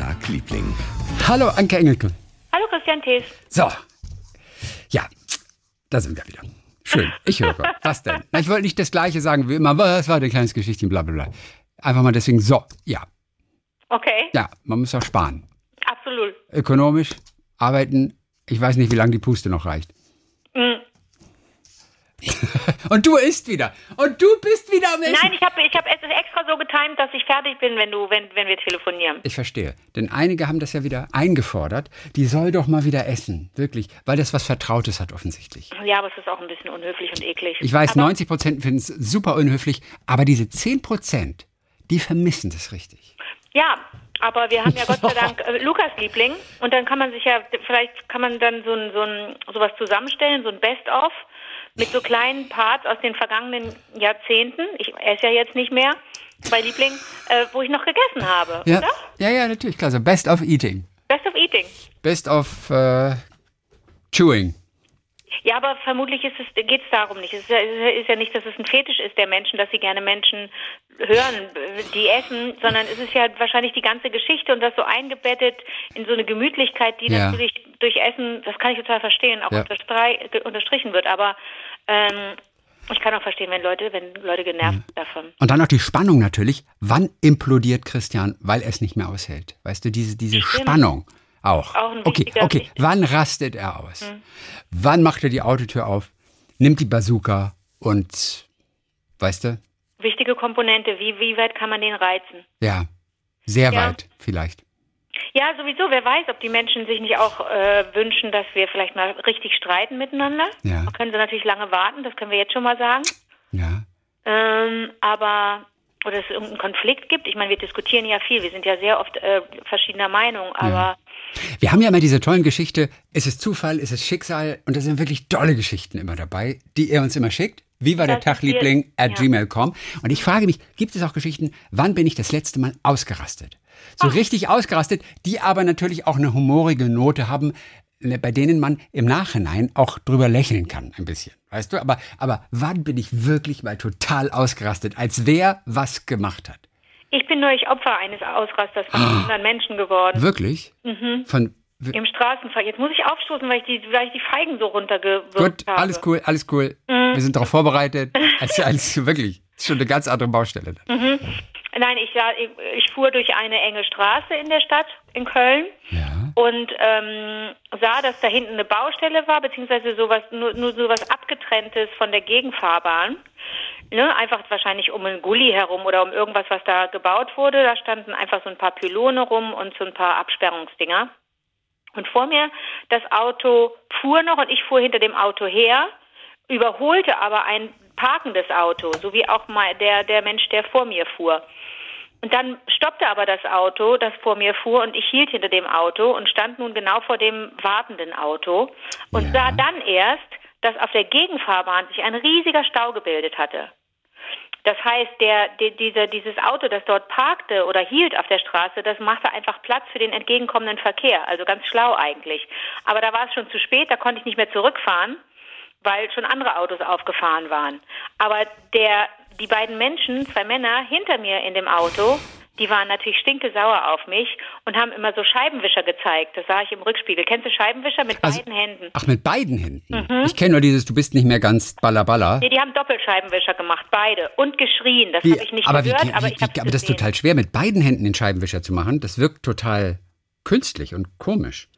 Tag, Liebling. Hallo, Anke Engelke. Hallo Christian Thees. So. Ja, da sind wir wieder. Schön, ich höre. Was denn? Na, ich wollte nicht das Gleiche sagen wie immer, was war ein kleines Geschichtchen, bla bla bla. Einfach mal deswegen, so, ja. Okay, Ja, man muss auch sparen. absolut. Ökonomisch, arbeiten, ich weiß nicht, wie lange die Puste noch reicht. Mm. Und du isst wieder. Und du bist wieder am Essen. Nein, ich habe ich hab es extra so getimt, dass ich fertig bin, wenn du, wenn, wenn wir telefonieren. Ich verstehe. Denn einige haben das ja wieder eingefordert. Die soll doch mal wieder essen. Wirklich. Weil das was Vertrautes hat, offensichtlich. Ja, aber es ist auch ein bisschen unhöflich und eklig. Ich weiß, aber, 90 Prozent finden es super unhöflich. Aber diese 10 Prozent, die vermissen das richtig. Ja, aber wir haben ja Gott sei Dank äh, Lukas Liebling und dann kann man sich ja, vielleicht kann man dann so ein, so ein, sowas zusammenstellen, so ein Best-of mit so kleinen Parts aus den vergangenen Jahrzehnten. Ich esse ja jetzt nicht mehr bei Liebling, äh, wo ich noch gegessen habe, Ja, oder? ja, ja, natürlich. Klar, so Best of Eating. Best of Eating. Best of äh, Chewing. Ja, aber vermutlich es, geht es darum nicht. Es ist ja, ist ja nicht, dass es ein Fetisch ist der Menschen, dass sie gerne Menschen hören, die essen, sondern es ist ja wahrscheinlich die ganze Geschichte und das so eingebettet in so eine Gemütlichkeit, die Ja. natürlich durch Essen, das kann ich total verstehen, auch Ja. unterstrichen wird. Aber ähm, ich kann auch verstehen, wenn Leute, wenn Leute genervt davon. Und dann noch die Spannung natürlich. Wann implodiert Christian, weil er es nicht mehr aushält? Weißt du, diese, diese Stimmt. Spannung auch. Auch ein okay, okay. Wann rastet er aus? Wann macht er die Autotür auf? Nimmt die Bazooka und, weißt du, Wichtige Komponente, wie, wie weit kann man den reizen? ja, sehr Ja. weit vielleicht. Ja, sowieso. Wer weiß, ob die Menschen sich nicht auch äh, wünschen, dass wir vielleicht mal richtig streiten miteinander. Ja. Da können sie natürlich lange warten, das können wir jetzt schon mal sagen. Ja. Ähm, aber, oder es irgendeinen Konflikt gibt. Ich meine, wir diskutieren ja viel. Wir sind ja sehr oft äh, verschiedener Meinung. Aber Wir haben ja immer diese tollen Geschichte, ist es Zufall, ist es Schicksal und da sind wirklich tolle Geschichten immer dabei, die er uns immer schickt. Wie war der Das Tag, ist hier- Liebling, at ja. gmail.com. Und ich frage mich, gibt es auch Geschichten, wann bin ich das letzte Mal ausgerastet? So richtig ausgerastet, die aber natürlich auch eine humorige Note haben, ne, bei denen man im Nachhinein auch drüber lächeln kann, ein bisschen. Weißt du? Aber, aber wann bin ich wirklich mal total ausgerastet, als wer was gemacht hat? ich bin neulich Opfer eines Ausrasters von Ah. anderen Menschen geworden. Wirklich? Mhm. Von, Im Straßenverkehr. Jetzt muss ich aufstoßen, weil ich die, weil ich die Feigen so runtergewirkt Gut, habe. alles cool, alles cool. Mhm. Wir sind darauf vorbereitet. Also, also wirklich, ist schon eine ganz andere Baustelle. Mhm. Nein, ich, sah, ich, ich fuhr durch eine enge Straße in der Stadt in Köln Ja. und ähm, sah, dass da hinten eine Baustelle war, beziehungsweise sowas, nur, nur sowas abgetrenntes von der Gegenfahrbahn. Ne, einfach wahrscheinlich um einen Gully herum oder um irgendwas, was da gebaut wurde. Da standen einfach so ein paar Pylone rum und so ein paar Absperrungsdinger. Und vor mir das Auto fuhr noch und ich fuhr hinter dem Auto her, überholte aber ein parkendes Auto, so wie auch mal der, der Mensch, der vor mir fuhr. Und dann stoppte aber das Auto, das vor mir fuhr, und ich hielt hinter dem Auto und stand nun genau vor dem wartenden Auto und Ja. sah dann erst, dass auf der Gegenfahrbahn sich ein riesiger Stau gebildet hatte. Das heißt, der, der, dieser, dieses Auto, das dort parkte oder hielt auf der Straße, das machte einfach Platz für den entgegenkommenden Verkehr. Also ganz schlau eigentlich. Aber da war es schon zu spät, da konnte ich nicht mehr zurückfahren, weil schon andere Autos aufgefahren waren. Aber der, die beiden Menschen, zwei Männer hinter mir in dem Auto, die waren natürlich stinkesauer auf mich und haben immer so Scheibenwischer gezeigt. Das sah ich im Rückspiegel. Kennst du Scheibenwischer mit Also- beiden Händen? Ach, mit beiden Händen. Mhm. Ich kenne nur dieses, du bist nicht mehr ganz balla Nee, die haben Doppelscheibenwischer gemacht, beide. Und geschrien. Das habe ich nicht aber, gehört, wie, aber wie, ich habe wie, aber das ist total schwer, mit beiden Händen den Scheibenwischer zu machen. Das wirkt total künstlich und komisch.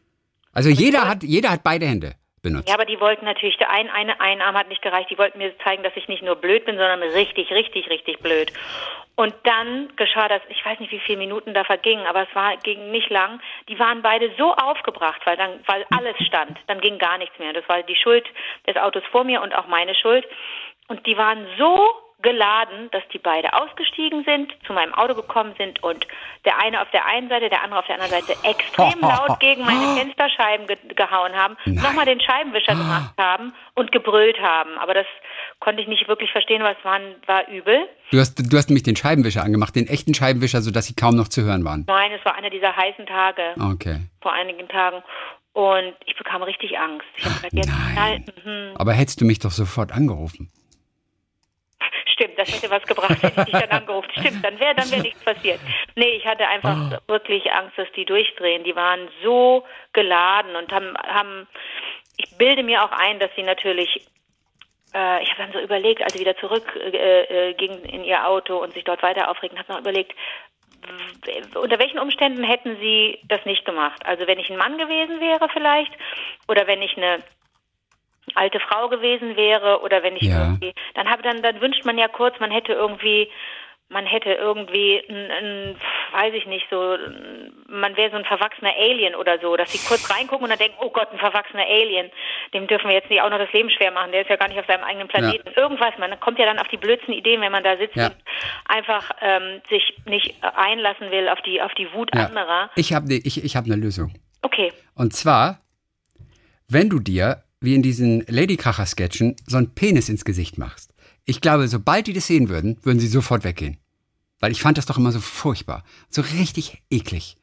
Also jeder hat, jeder hat beide Hände benutzt. Ja, aber die wollten natürlich, der ein, eine, ein Arm hat nicht gereicht, die wollten mir zeigen, dass ich nicht nur blöd bin, sondern richtig, richtig, richtig blöd. Und dann geschah das, ich weiß nicht, wie viele Minuten da vergingen, aber es war, ging nicht lang. Die waren beide so aufgebracht, weil dann, weil alles stand. Dann ging gar nichts mehr. Das war die Schuld des Autos vor mir und auch meine Schuld. Und die waren so geladen, dass die beide ausgestiegen sind, zu meinem Auto gekommen sind und der eine auf der einen Seite, der andere auf der anderen Seite extrem laut gegen meine Fensterscheiben ge gehauen haben, nochmal den Scheibenwischer gemacht haben und gebrüllt haben. Aber das konnte ich nicht wirklich verstehen, es war, war übel. Du hast, du hast nämlich den Scheibenwischer angemacht, den echten Scheibenwischer, sodass sie kaum noch zu hören waren. Nein, es war einer dieser heißen Tage Okay. vor einigen Tagen und ich bekam richtig Angst. Ich habe gesagt, jetzt nein. knall, mhm. Aber hättest du mich doch sofort angerufen. Stimmt, das hätte was gebracht, hätte ich dich dann angerufen. Stimmt, dann wäre dann wär nichts passiert. Nee, ich hatte einfach oh. wirklich Angst, dass die durchdrehen. Die waren so geladen und haben, haben ich bilde mir auch ein, dass sie natürlich äh, ich habe dann so überlegt, als sie wieder zurück äh, äh, gingen in ihr Auto und sich dort weiter aufregen, habe noch überlegt, unter welchen Umständen hätten sie das nicht gemacht? Also wenn ich ein Mann gewesen wäre vielleicht oder wenn ich eine alte Frau gewesen wäre oder wenn ich ja. irgendwie, dann habe dann dann wünscht man ja kurz, man hätte irgendwie man hätte irgendwie, ein, ein, weiß ich nicht, so, man wäre so ein verwachsener Alien oder so, dass sie kurz reingucken und dann denken, oh Gott, ein verwachsener Alien, dem dürfen wir jetzt nicht auch noch das Leben schwer machen, der ist ja gar nicht auf seinem eigenen Planeten. Ja. Irgendwas, man kommt ja dann auf die blödsten Ideen, wenn man da sitzt ja. und einfach ähm, sich nicht einlassen will auf die, auf die Wut ja. anderer. Ich habe ne, ich, ich hab eine Lösung. Okay. Und zwar, wenn du dir, wie in diesen Ladykracher-Sketchen, so einen Penis ins Gesicht machst. Ich glaube, sobald die das sehen würden, würden sie sofort weggehen. Weil ich fand das doch immer so furchtbar. So richtig eklig.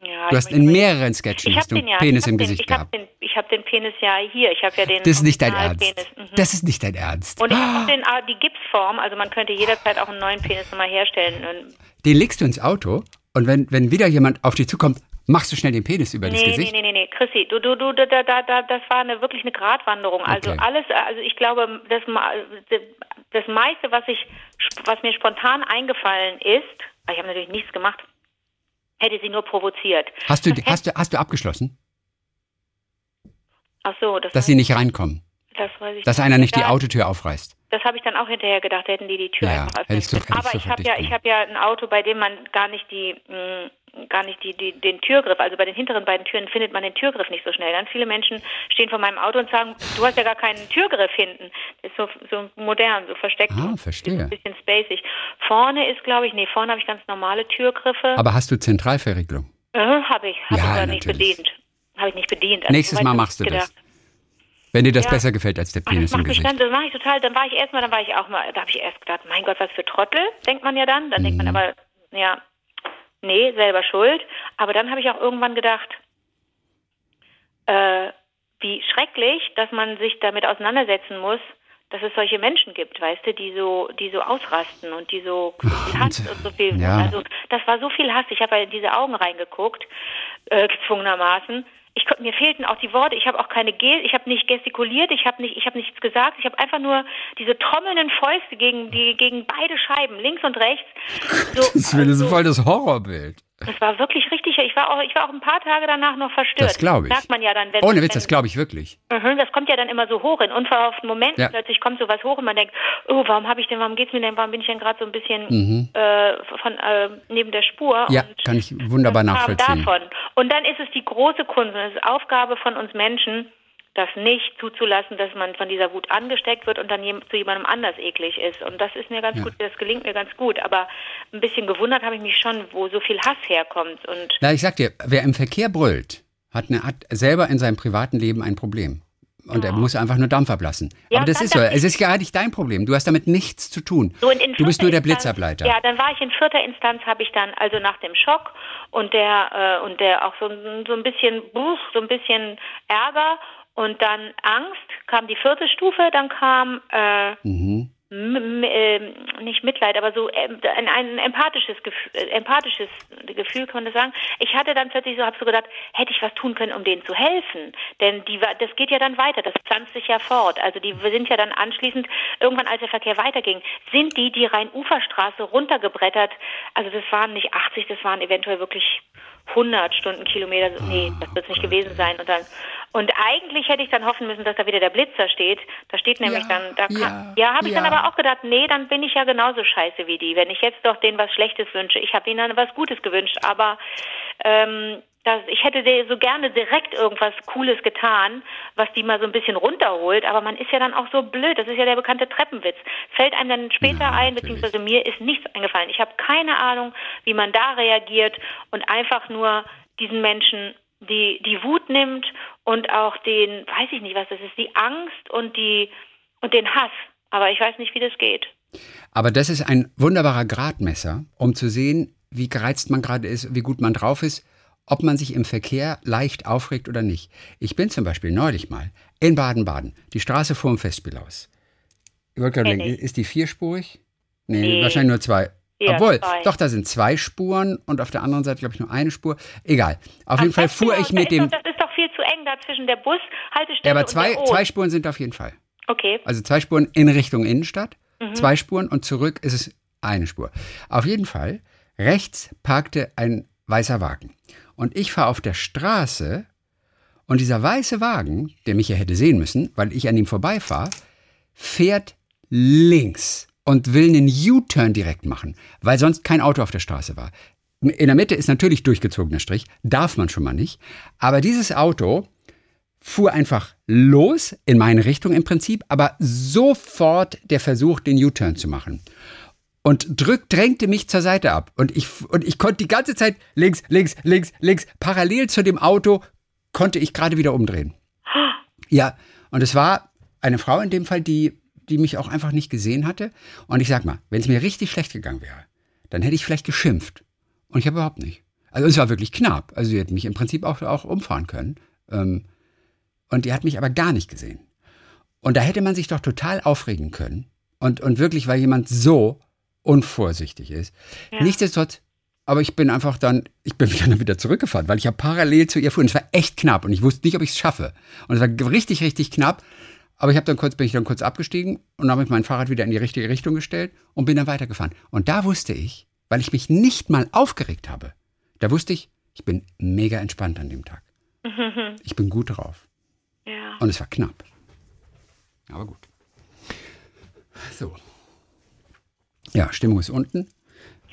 Ja, du hast in mehreren Sketchen hast du ja, Penis im Gesicht den, ich gehabt. Den, ich habe den Penis ja hier. Ich habe ja den. Das ist nicht dein Ernst. Mhm. Das ist nicht dein Ernst. Und ich habe den, ah, die Gipsform. Also man könnte jederzeit auch einen neuen Penis nochmal herstellen. Den legst du ins Auto und wenn, wenn wieder jemand auf dich zukommt, machst du schnell den Penis über nee, das Gesicht? Nee, nee, nee, nee, Chrissy, du, du, du, da, da, da, das war eine, wirklich eine Gratwanderung. Also okay. alles, also ich glaube, das, das meiste, was ich, was mir spontan eingefallen ist, ich habe natürlich nichts gemacht, hätte sie nur provoziert. Hast du, hast du, hast du abgeschlossen? Ach so, das dass sie nicht reinkommen. Das weiß ich Dass einer nicht die Autotür aufreißt. Das habe ich dann auch hinterher gedacht, hätten die die Tür ja, einfach öffnen. So, Aber ich habe ja, ich habe ja ein Auto, bei dem man gar nicht die, mh, mm, gar nicht die, die, den Türgriff, also bei den hinteren beiden Türen findet man den Türgriff nicht so schnell. Dann viele Menschen stehen vor meinem Auto und sagen, du hast ja gar keinen Türgriff hinten. Das ist so, so modern, so versteckt. Ah, verstehe. Ein bisschen spacig. Vorne ist, glaube ich, nee, vorne habe ich ganz normale Türgriffe. Aber hast du Zentralverriegelung? Äh, habe ich, habe ja, aber nicht bedient. Habe ich nicht bedient. Also Nächstes Mal machst du gedacht. das. Wenn dir das ja. besser gefällt als der Penis im Gesicht. Dann, das mache ich total. Dann war ich erstmal, dann war ich auch mal, da habe ich erst gedacht, mein Gott, was für Trottel, denkt man ja dann. Dann denkt man mhm. aber, ja, nee, selber schuld. Aber dann habe ich auch irgendwann gedacht, äh, wie schrecklich, dass man sich damit auseinandersetzen muss, dass es solche Menschen gibt, weißt du, die so, die so ausrasten und die so viel Hass und so viel. Ja. Also das war so viel Hass. Ich habe ja in diese Augen reingeguckt, äh, gezwungenermaßen ich mir fehlten auch die Worte. Ich habe auch keine Gel, ich habe nicht gestikuliert, ich habe nicht, ich habe nichts gesagt. Ich habe einfach nur diese trommelnden Fäuste gegen die gegen beide Scheiben, links und rechts. So, das ist also, voll das Horrorbild. Das war wirklich richtig. Ich war auch, ich war auch ein paar Tage danach noch verstört. Das glaube ich. Sagt man ja dann, wenn Ohne Witz, das glaube ich wirklich. Mhm, das kommt ja dann immer so hoch in unverhofften Momenten. Ja. Plötzlich kommt sowas hoch und man denkt, oh, warum habe ich denn, warum geht's mir denn, warum bin ich denn gerade so ein bisschen mhm. äh, von äh, neben der Spur? Ja, und kann ich wunderbar nachvollziehen. Davon. Und dann ist es die große Kunst, und es ist Aufgabe von uns Menschen, das nicht zuzulassen, dass man von dieser Wut angesteckt wird und dann zu jemandem anders eklig ist. Und das ist mir ganz ja. gut, das gelingt mir ganz gut. Aber ein bisschen gewundert habe ich mich schon, wo so viel Hass herkommt. Und Na, ich sag dir, wer im Verkehr brüllt, hat, eine, hat selber in seinem privaten Leben ein Problem. Und ja. er muss einfach nur Dampf ablassen. Ja, Aber das ist so. Es ist gar nicht dein Problem. Du hast damit nichts zu tun. So, du bist nur der Blitzableiter. Ja, dann war ich in vierter Instanz, habe ich dann, also nach dem Schock und der, äh, und der auch so, so ein bisschen, so ein bisschen Ärger und dann Angst kam die vierte Stufe, dann kam äh, mhm. äh, nicht Mitleid, aber so äh, ein, ein empathisches Gefühl, äh, empathisches Gefühl kann man das sagen. Ich hatte dann plötzlich so, habe so gedacht, hätte ich was tun können, um denen zu helfen, denn die, das geht ja dann weiter, das pflanzt sich ja fort. Also die sind ja dann anschließend irgendwann, als der Verkehr weiterging, sind die die Rhein-Ufer-Straße runtergebrettert. Also das waren nicht 80, das waren eventuell wirklich 100 Stundenkilometer. Nee, das wird es nicht gewesen sein. Und dann und eigentlich hätte ich dann hoffen müssen, dass da wieder der Blitzer steht. Da steht nämlich ja, dann, da kann, ja, ja habe ich ja. dann aber auch gedacht, nee, dann bin ich ja genauso scheiße wie die. Wenn ich jetzt doch denen was Schlechtes wünsche, ich habe ihnen dann was Gutes gewünscht, aber ähm, das, ich hätte so gerne direkt irgendwas Cooles getan, was die mal so ein bisschen runterholt, aber man ist ja dann auch so blöd. Das ist ja der bekannte Treppenwitz. Fällt einem dann später ja, ein, beziehungsweise mir ist nichts eingefallen. Ich habe keine Ahnung, wie man da reagiert und einfach nur diesen Menschen die, die Wut nimmt und auch den, weiß ich nicht, was das ist, die Angst und die und den Hass. Aber ich weiß nicht, wie das geht. Aber das ist ein wunderbarer Gradmesser, um zu sehen, wie gereizt man gerade ist, wie gut man drauf ist, ob man sich im Verkehr leicht aufregt oder nicht. Ich bin zum Beispiel neulich mal in Baden-Baden, die Straße vor dem Festspielhaus. Ich wollte gerade denken, ist die vierspurig? Nee, Nee. wahrscheinlich nur zwei. Ja, Obwohl, zwei. doch, da sind zwei Spuren und auf der anderen Seite, glaube ich, nur eine Spur. Egal. Auf jeden Ach, Fall fuhr ich mit dem. Doch, das ist doch viel zu eng da zwischen der Bushaltestelle Ja, aber zwei, zwei Spuren sind auf jeden Fall. Okay. Also zwei Spuren in Richtung Innenstadt, Mhm. zwei Spuren und zurück ist es eine Spur. Auf jeden Fall, rechts parkte ein weißer Wagen. Und ich fahre auf der Straße und dieser weiße Wagen, der mich ja hätte sehen müssen, weil ich an ihm vorbeifahre, fährt links und will einen U-Turn direkt machen, weil sonst kein Auto auf der Straße war. In der Mitte ist natürlich durchgezogener Strich, darf man schon mal nicht. Aber dieses Auto fuhr einfach los in meine Richtung im Prinzip, aber sofort der Versuch, den U-Turn zu machen. Und drück, drängte mich zur Seite ab. Und ich, und ich konnte die ganze Zeit links, links, links, links, parallel zu dem Auto konnte ich gerade wieder umdrehen. Ja, und es war eine Frau in dem Fall, die, die mich auch einfach nicht gesehen hatte. Und ich sag mal, wenn es mir richtig schlecht gegangen wäre, dann hätte ich vielleicht geschimpft. Und ich habe überhaupt nicht. Also es war wirklich knapp. Also sie hätte mich im Prinzip auch, auch umfahren können. Ähm, und die hat mich aber gar nicht gesehen. Und da hätte man sich doch total aufregen können. Und, und wirklich, weil jemand so unvorsichtig ist. Ja. Nichtsdestotrotz, aber ich bin einfach dann, ich bin wieder, wieder zurückgefahren, weil ich ja parallel zu ihr fuhr. Und es war echt knapp und ich wusste nicht, ob ich es schaffe. Und es war richtig, richtig knapp. Aber ich habe dann kurz, bin ich dann kurz abgestiegen und habe mein Fahrrad wieder in die richtige Richtung gestellt und bin dann weitergefahren. Und da wusste ich, weil ich mich nicht mal aufgeregt habe, da wusste ich, ich bin mega entspannt an dem Tag. Ich bin gut drauf. Ja. Und es war knapp. Aber gut. So. Ja, Stimmung ist unten.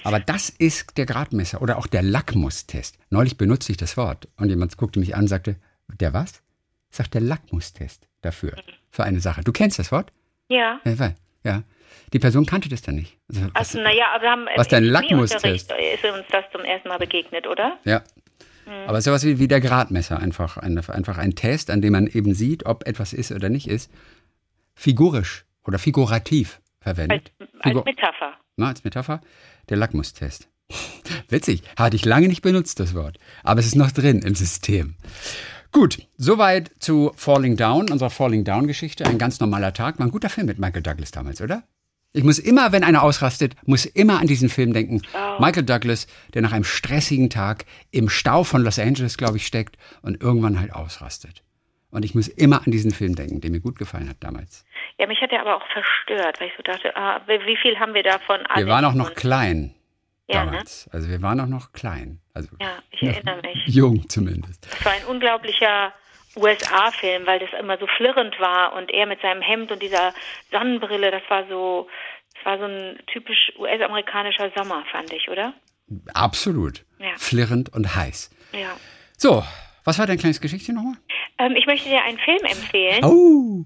Aber das ist der Gradmesser oder auch der Lackmustest. Neulich benutzte ich das Wort und jemand guckte mich an und sagte, der was? Ich sag, der Lackmustest dafür, für eine Sache. Du kennst das Wort? Ja. Ja, weil- ja. Die Person kannte das dann nicht. Also, was- Also, naja, aber wir haben Was dein Lackmustest? Chemieunterricht Ist uns das zum ersten Mal begegnet, oder? Ja. Aber sowas wie, wie der Gradmesser, einfach ein, einfach ein Test, an dem man eben sieht, ob etwas ist oder nicht ist, figurisch oder figurativ Als, verwendet. als Figur- Metapher. Na, als Metapher, der Lackmustest. Witzig, hatte ich lange nicht benutzt, das Wort. Aber es ist noch drin im System. Gut, soweit zu Falling Down, unserer Falling Down-Geschichte. Ein ganz normaler Tag. War ein guter Film mit Michael Douglas damals, oder? Ich muss immer, wenn einer ausrastet, muss immer an diesen Film denken. Michael Douglas, der nach einem stressigen Tag im Stau von Los Angeles, glaube ich, steckt und irgendwann halt ausrastet. Und ich muss immer an diesen Film denken, der mir gut gefallen hat damals. Ja, mich hat er aber auch verstört, weil ich so dachte, ah, wie viel haben wir davon? Wir waren auch noch klein Ja, ne? damals. Also wir waren auch noch klein. Also Ja, ich erinnere mich. jung zumindest. Es war ein unglaublicher USA-Film, weil das immer so flirrend war und er mit seinem Hemd und dieser Sonnenbrille, das war so, das war so ein typisch US-amerikanischer Sommer, fand ich, oder? Absolut. Ja. Flirrend und heiß. Ja. So, was war dein kleines Geschichtchen nochmal? Ähm, ich möchte dir einen Film empfehlen. Oh.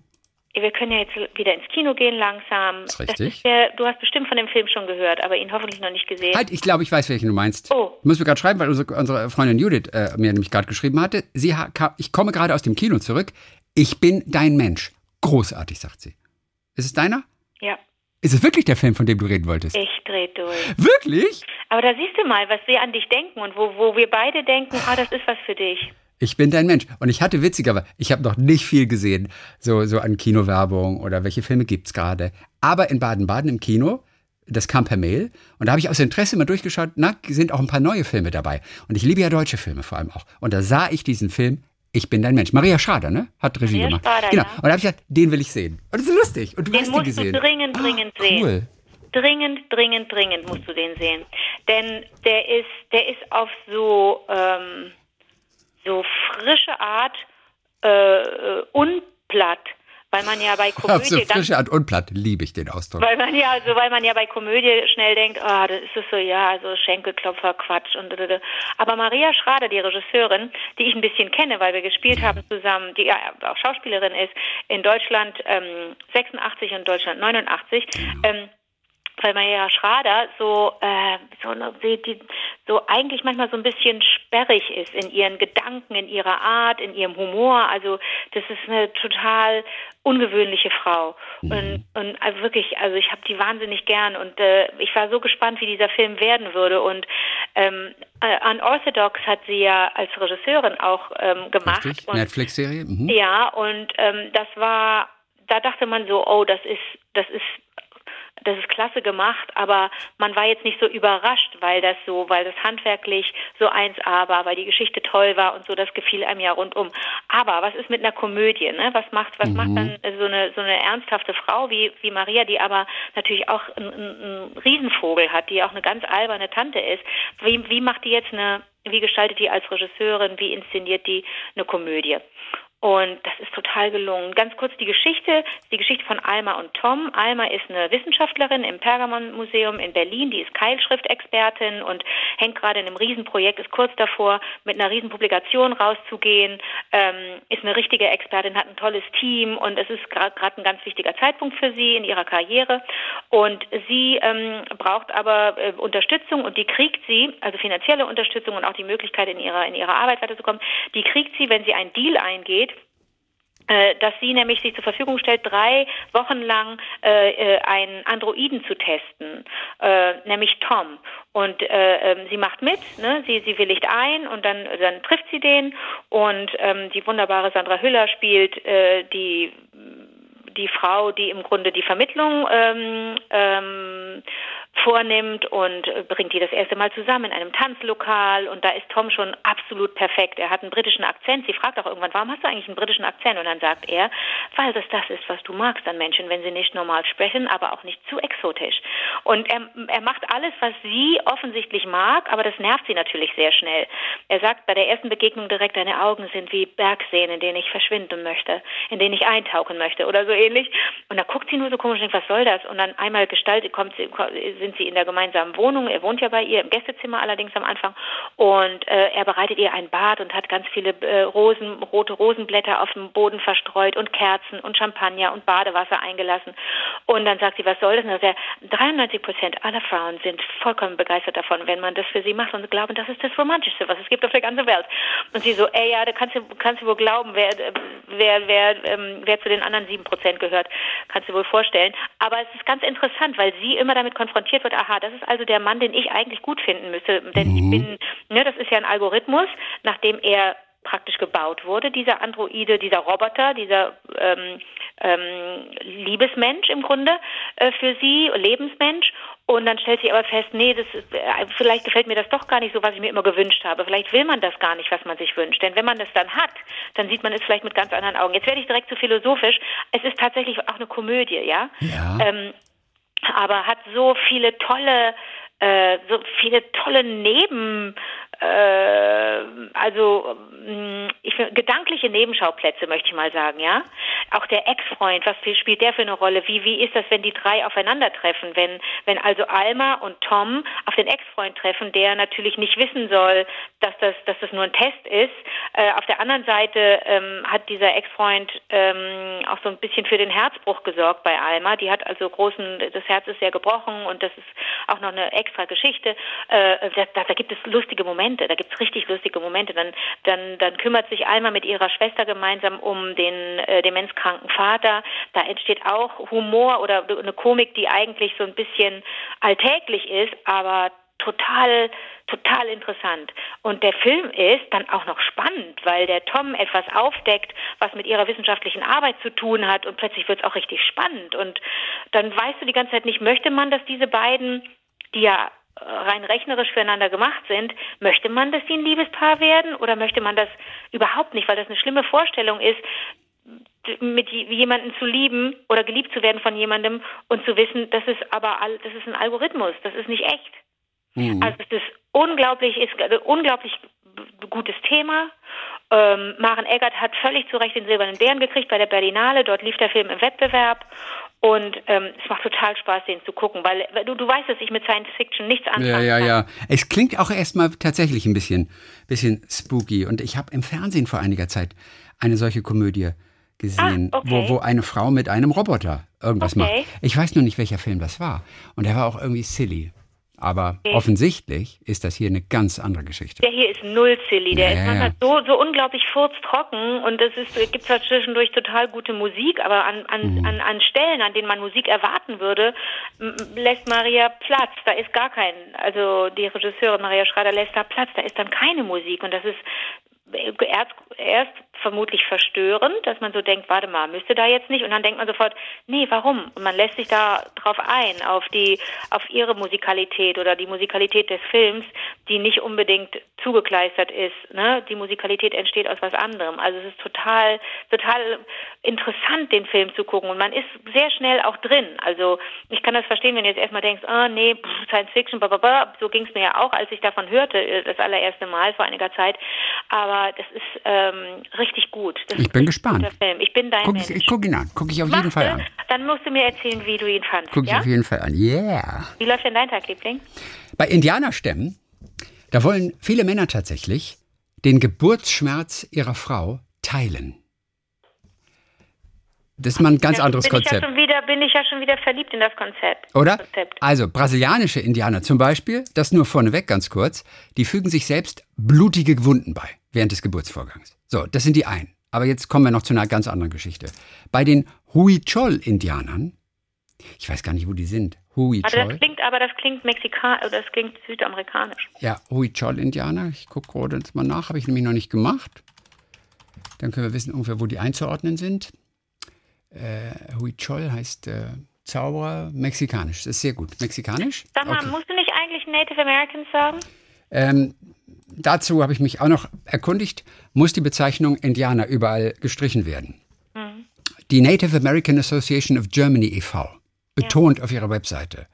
Wir können ja jetzt wieder ins Kino gehen langsam. Ist richtig. Das ist der, du hast bestimmt von dem Film schon gehört, aber ihn hoffentlich noch nicht gesehen. Halt, ich glaube, ich weiß, welchen du meinst. Oh. Muss mir gerade schreiben, weil unsere, unsere Freundin Judith äh, mir nämlich gerade geschrieben hatte. Sie ha ka ich komme gerade aus dem Kino zurück. Ich bin dein Mensch. Großartig, sagt sie. Ist es deiner? Ja, Ist es wirklich der Film, von dem du reden wolltest? ich dreh durch. Wirklich? Aber da siehst du mal, was wir an dich denken und wo, wo wir beide denken, ah, das ist was für dich. Ich bin dein Mensch. Und ich hatte witziger, ich habe noch nicht viel gesehen, so, so an Kinowerbung oder welche Filme gibt's gerade. Aber in Baden-Baden im Kino, das kam per Mail. Und da habe ich aus Interesse mal durchgeschaut, na, sind auch ein paar neue Filme dabei. Und ich liebe ja deutsche Filme vor allem auch. Und da sah ich diesen Film, Ich bin dein Mensch. Maria Schrader, ne? Hat Regie Maria gemacht. Schrader, genau. ja. Und da habe ich gesagt, den will ich sehen. Und das ist lustig. Und du Den hast ihn musst gesehen. du dringend, Ah, dringend sehen. Cool. Dringend, dringend, dringend musst du den sehen. Denn der ist, der ist auf so, ähm, so frische Art äh, äh, unplatt, weil man ja bei Auf Komödie so ganz frische Art und platt liebe ich den Ausdruck. Weil man ja, also weil man ja bei Komödie schnell denkt, ah, das ist es so, ja, also Schenkelklopfer, Quatsch und. Aber Maria Schrader, die Regisseurin, die ich ein bisschen kenne, weil wir gespielt haben zusammen, die ja auch Schauspielerin ist, in Deutschland ähm, 86 und Deutschland 89, ähm, weil Maria Schrader so, äh, so, eine- die, so eigentlich manchmal so ein bisschen sperrig ist in ihren Gedanken, in ihrer Art, in ihrem Humor. Also das ist eine total ungewöhnliche Frau. Und, und also wirklich, also ich habe die wahnsinnig gern und äh, ich war so gespannt, wie dieser Film werden würde. Und ähm, äh, Unorthodox hat sie ja als Regisseurin auch ähm, gemacht. Richtig? Netflix-Serie? Mhm. ja, und ähm, das war, da dachte man so, oh, das ist, das ist das ist klasse gemacht, aber man war jetzt nicht so überrascht, weil das so, weil das handwerklich so 1A war, weil die Geschichte toll war und so, das gefiel einem ja rundum. Aber was ist mit einer Komödie, ne? Was macht, was mhm. macht dann so eine, so eine ernsthafte Frau wie, wie Maria, die aber natürlich auch einen, einen Riesenvogel hat, die auch eine ganz alberne Tante ist. Wie, wie macht die jetzt eine, wie gestaltet die als Regisseurin, wie inszeniert die eine Komödie? Und das ist total gelungen. Ganz kurz die Geschichte, die Geschichte von Alma und Tom. Alma ist eine Wissenschaftlerin im Pergamon-Museum in Berlin, die ist Keilschriftexpertin und hängt gerade in einem Riesenprojekt, ist kurz davor, mit einer Riesenpublikation rauszugehen, ähm, ist eine richtige Expertin, hat ein tolles Team und es ist gerade ein ganz wichtiger Zeitpunkt für sie in ihrer Karriere. Und sie ähm, braucht aber äh, Unterstützung und die kriegt sie, also finanzielle Unterstützung und auch die Möglichkeit, in ihrer, in ihrer Arbeit weiterzukommen, die kriegt sie, wenn sie einen Deal eingeht dass sie nämlich sich zur Verfügung stellt, drei Wochen lang äh, äh, einen Androiden zu testen, äh, nämlich Tom. Und äh, ähm, sie macht mit, ne? sie, sie willigt ein und dann, dann trifft sie den und ähm, die wunderbare Sandra Hüller spielt äh, die die Frau, die im Grunde die Vermittlung ähm, ähm, vornimmt und bringt die das erste Mal zusammen in einem Tanzlokal und da ist Tom schon absolut perfekt. Er hat einen britischen Akzent. Sie fragt auch irgendwann, warum hast du eigentlich einen britischen Akzent? Und dann sagt er, weil das das ist, was du magst an Menschen, wenn sie nicht normal sprechen, aber auch nicht zu exotisch. Und er, er macht alles, was sie offensichtlich mag, aber das nervt sie natürlich sehr schnell. Er sagt bei der ersten Begegnung direkt, deine Augen sind wie Bergseen, in denen ich verschwinden möchte, in denen ich eintauchen möchte oder so ähnlich. Und da guckt sie nur so komisch und denkt, was soll das? Und dann einmal gestaltet, kommt sie, sind sie in der gemeinsamen Wohnung. Er wohnt ja bei ihr im Gästezimmer allerdings am Anfang. Und äh, er bereitet ihr ein Bad und hat ganz viele äh, Rosen, rote Rosenblätter auf dem Boden verstreut und Kerzen und Champagner und Badewasser eingelassen. Und dann sagt sie, was soll das? Und er 93 Prozent aller Frauen sind vollkommen begeistert davon, wenn man das für sie macht und glauben, das ist das Romantischste, was es gibt auf der ganzen Welt. Und sie so, ey, ja, da kannst du, kannst du wohl glauben, wer, wer, wer, ähm, wer zu den anderen sieben Prozent gehört, kannst du wohl vorstellen. Aber es ist ganz interessant, weil sie immer damit konfrontiert wird, aha, das ist also der Mann, den ich eigentlich gut finden müsste. Denn mhm. ich bin, ne, das ist ja ein Algorithmus, nachdem er praktisch gebaut wurde, dieser Androide, dieser Roboter, dieser ähm, ähm, Liebesmensch im Grunde äh, für sie, Lebensmensch. Und dann stellt sie aber fest, nee, das ist, äh, vielleicht gefällt mir das doch gar nicht so, was ich mir immer gewünscht habe. Vielleicht will man das gar nicht, was man sich wünscht. Denn wenn man das dann hat, dann sieht man es vielleicht mit ganz anderen Augen. Jetzt werde ich direkt zu philosophisch. Es ist tatsächlich auch eine Komödie, ja. ja. Ähm, aber hat so viele tolle, äh, so viele tolle Neben, äh, also mm, ich gedankliche Nebenschauplätze möchte ich mal sagen, ja. Auch der Ex-Freund, was spielt der für eine Rolle? Wie wie ist das, wenn die drei aufeinandertreffen? Wenn wenn also Alma und Tom auf den Ex-Freund treffen, der natürlich nicht wissen soll, dass das dass das nur ein Test ist. Äh, auf der anderen Seite ähm, hat dieser Ex-Freund ähm, auch so ein bisschen für den Herzbruch gesorgt bei Alma. Die hat also großen, das Herz ist sehr gebrochen und das ist auch noch eine extra Geschichte. Äh, da, da gibt es lustige Momente Momente, da gibt's richtig lustige Momente. Dann, dann, dann kümmert sich Alma mit ihrer Schwester gemeinsam um den äh, demenzkranken Vater. Da entsteht auch Humor oder eine Komik, die eigentlich so ein bisschen alltäglich ist, aber total, total interessant. Und der Film ist dann auch noch spannend, weil der Tom etwas aufdeckt, was mit ihrer wissenschaftlichen Arbeit zu tun hat und plötzlich wird es auch richtig spannend. Und dann weißt du die ganze Zeit nicht, möchte man, dass diese beiden, die ja rein rechnerisch füreinander gemacht sind, möchte man, dass sie ein Liebespaar werden oder möchte man das überhaupt nicht, weil das eine schlimme Vorstellung ist, mit jemandem zu lieben oder geliebt zu werden von jemandem und zu wissen, das ist aber das ist ein Algorithmus, das ist nicht echt. Mhm. Also es ist unglaublich, ist ein unglaublich gutes Thema. Ähm, Maren Eggert hat völlig zu Recht den Silbernen Bären gekriegt bei der Berlinale. Dort lief der Film im Wettbewerb und ähm, es macht total Spaß, den zu gucken, weil, weil du, du weißt, dass ich mit Science Fiction nichts anfangen Ja, ja, ja. Es klingt auch erstmal tatsächlich ein bisschen, bisschen spooky. Und ich habe im Fernsehen vor einiger Zeit eine solche Komödie gesehen, ah, okay. wo, wo eine Frau mit einem Roboter irgendwas okay. macht. Ich weiß nur nicht, welcher Film das war. Und der war auch irgendwie silly. Aber offensichtlich ist das hier eine ganz andere Geschichte. Der hier ist null silly. Der ja, ist manchmal so, so unglaublich furztrocken und es ist, gibt zwar zwischendurch total gute Musik, aber an, an, mhm. an, an Stellen, an denen man Musik erwarten würde, lässt Maria Platz. Da ist gar kein, also die Regisseurin Maria Schrader lässt da Platz. Da ist dann keine Musik und das ist erst, erst vermutlich verstörend, dass man so denkt, warte mal, müsste da jetzt nicht? Und dann denkt man sofort, nee, warum? Und man lässt sich da drauf ein, auf die, auf ihre Musikalität oder die Musikalität des Films, die nicht unbedingt zugekleistert ist. Ne? Die Musikalität entsteht aus was anderem. Also es ist total, total interessant, den Film zu gucken. Und man ist sehr schnell auch drin. Also ich kann das verstehen, wenn du jetzt erstmal denkst, ah nee, Science Fiction, bla, so ging es mir ja auch, als ich davon hörte, äh, das allererste Mal vor einiger Zeit. Aber das ist ähm, richtig gut. Das ich bin gespannt. Ich bin dein guck Mensch. Ich, ich gucke ihn an. Gucke ich auf Machst jeden Fall an. Dann musst du mir erzählen, wie du ihn fandst. Gucke ja? ich auf jeden Fall an. Yeah. Wie läuft denn dein Tag, Liebling? Bei Indianerstämmen, da wollen viele Männer tatsächlich den Geburtsschmerz ihrer Frau teilen. Das ist mal ein ganz Ja, anderes bin Ich ja Konzept. wieder, bin ich ja schon wieder verliebt in das Konzept. Oder? Konzept. Also brasilianische Indianer zum Beispiel, das nur vorneweg ganz kurz, die fügen sich selbst blutige Wunden bei während des Geburtsvorgangs. So, das sind die einen. Aber jetzt kommen wir noch zu einer ganz anderen Geschichte. Bei den Huichol-Indianern, ich weiß gar nicht, wo die sind. Huichol. das klingt, aber das klingt mexikanisch, oder das klingt südamerikanisch. Ja, Huichol-Indianer. Ich gucke gerade jetzt mal nach, habe ich nämlich noch nicht gemacht. Dann können wir wissen ungefähr, wo die einzuordnen sind. Äh, Huichol heißt äh, Zauberer, mexikanisch. Das ist sehr gut. Mexikanisch? Sag mal, Okay. musst du nicht eigentlich Native Americans sagen? Ähm, dazu habe ich mich auch noch erkundigt, muss die Bezeichnung Indianer überall gestrichen werden. Die Native American Association of Germany e.V. betont auf ihrer Webseite,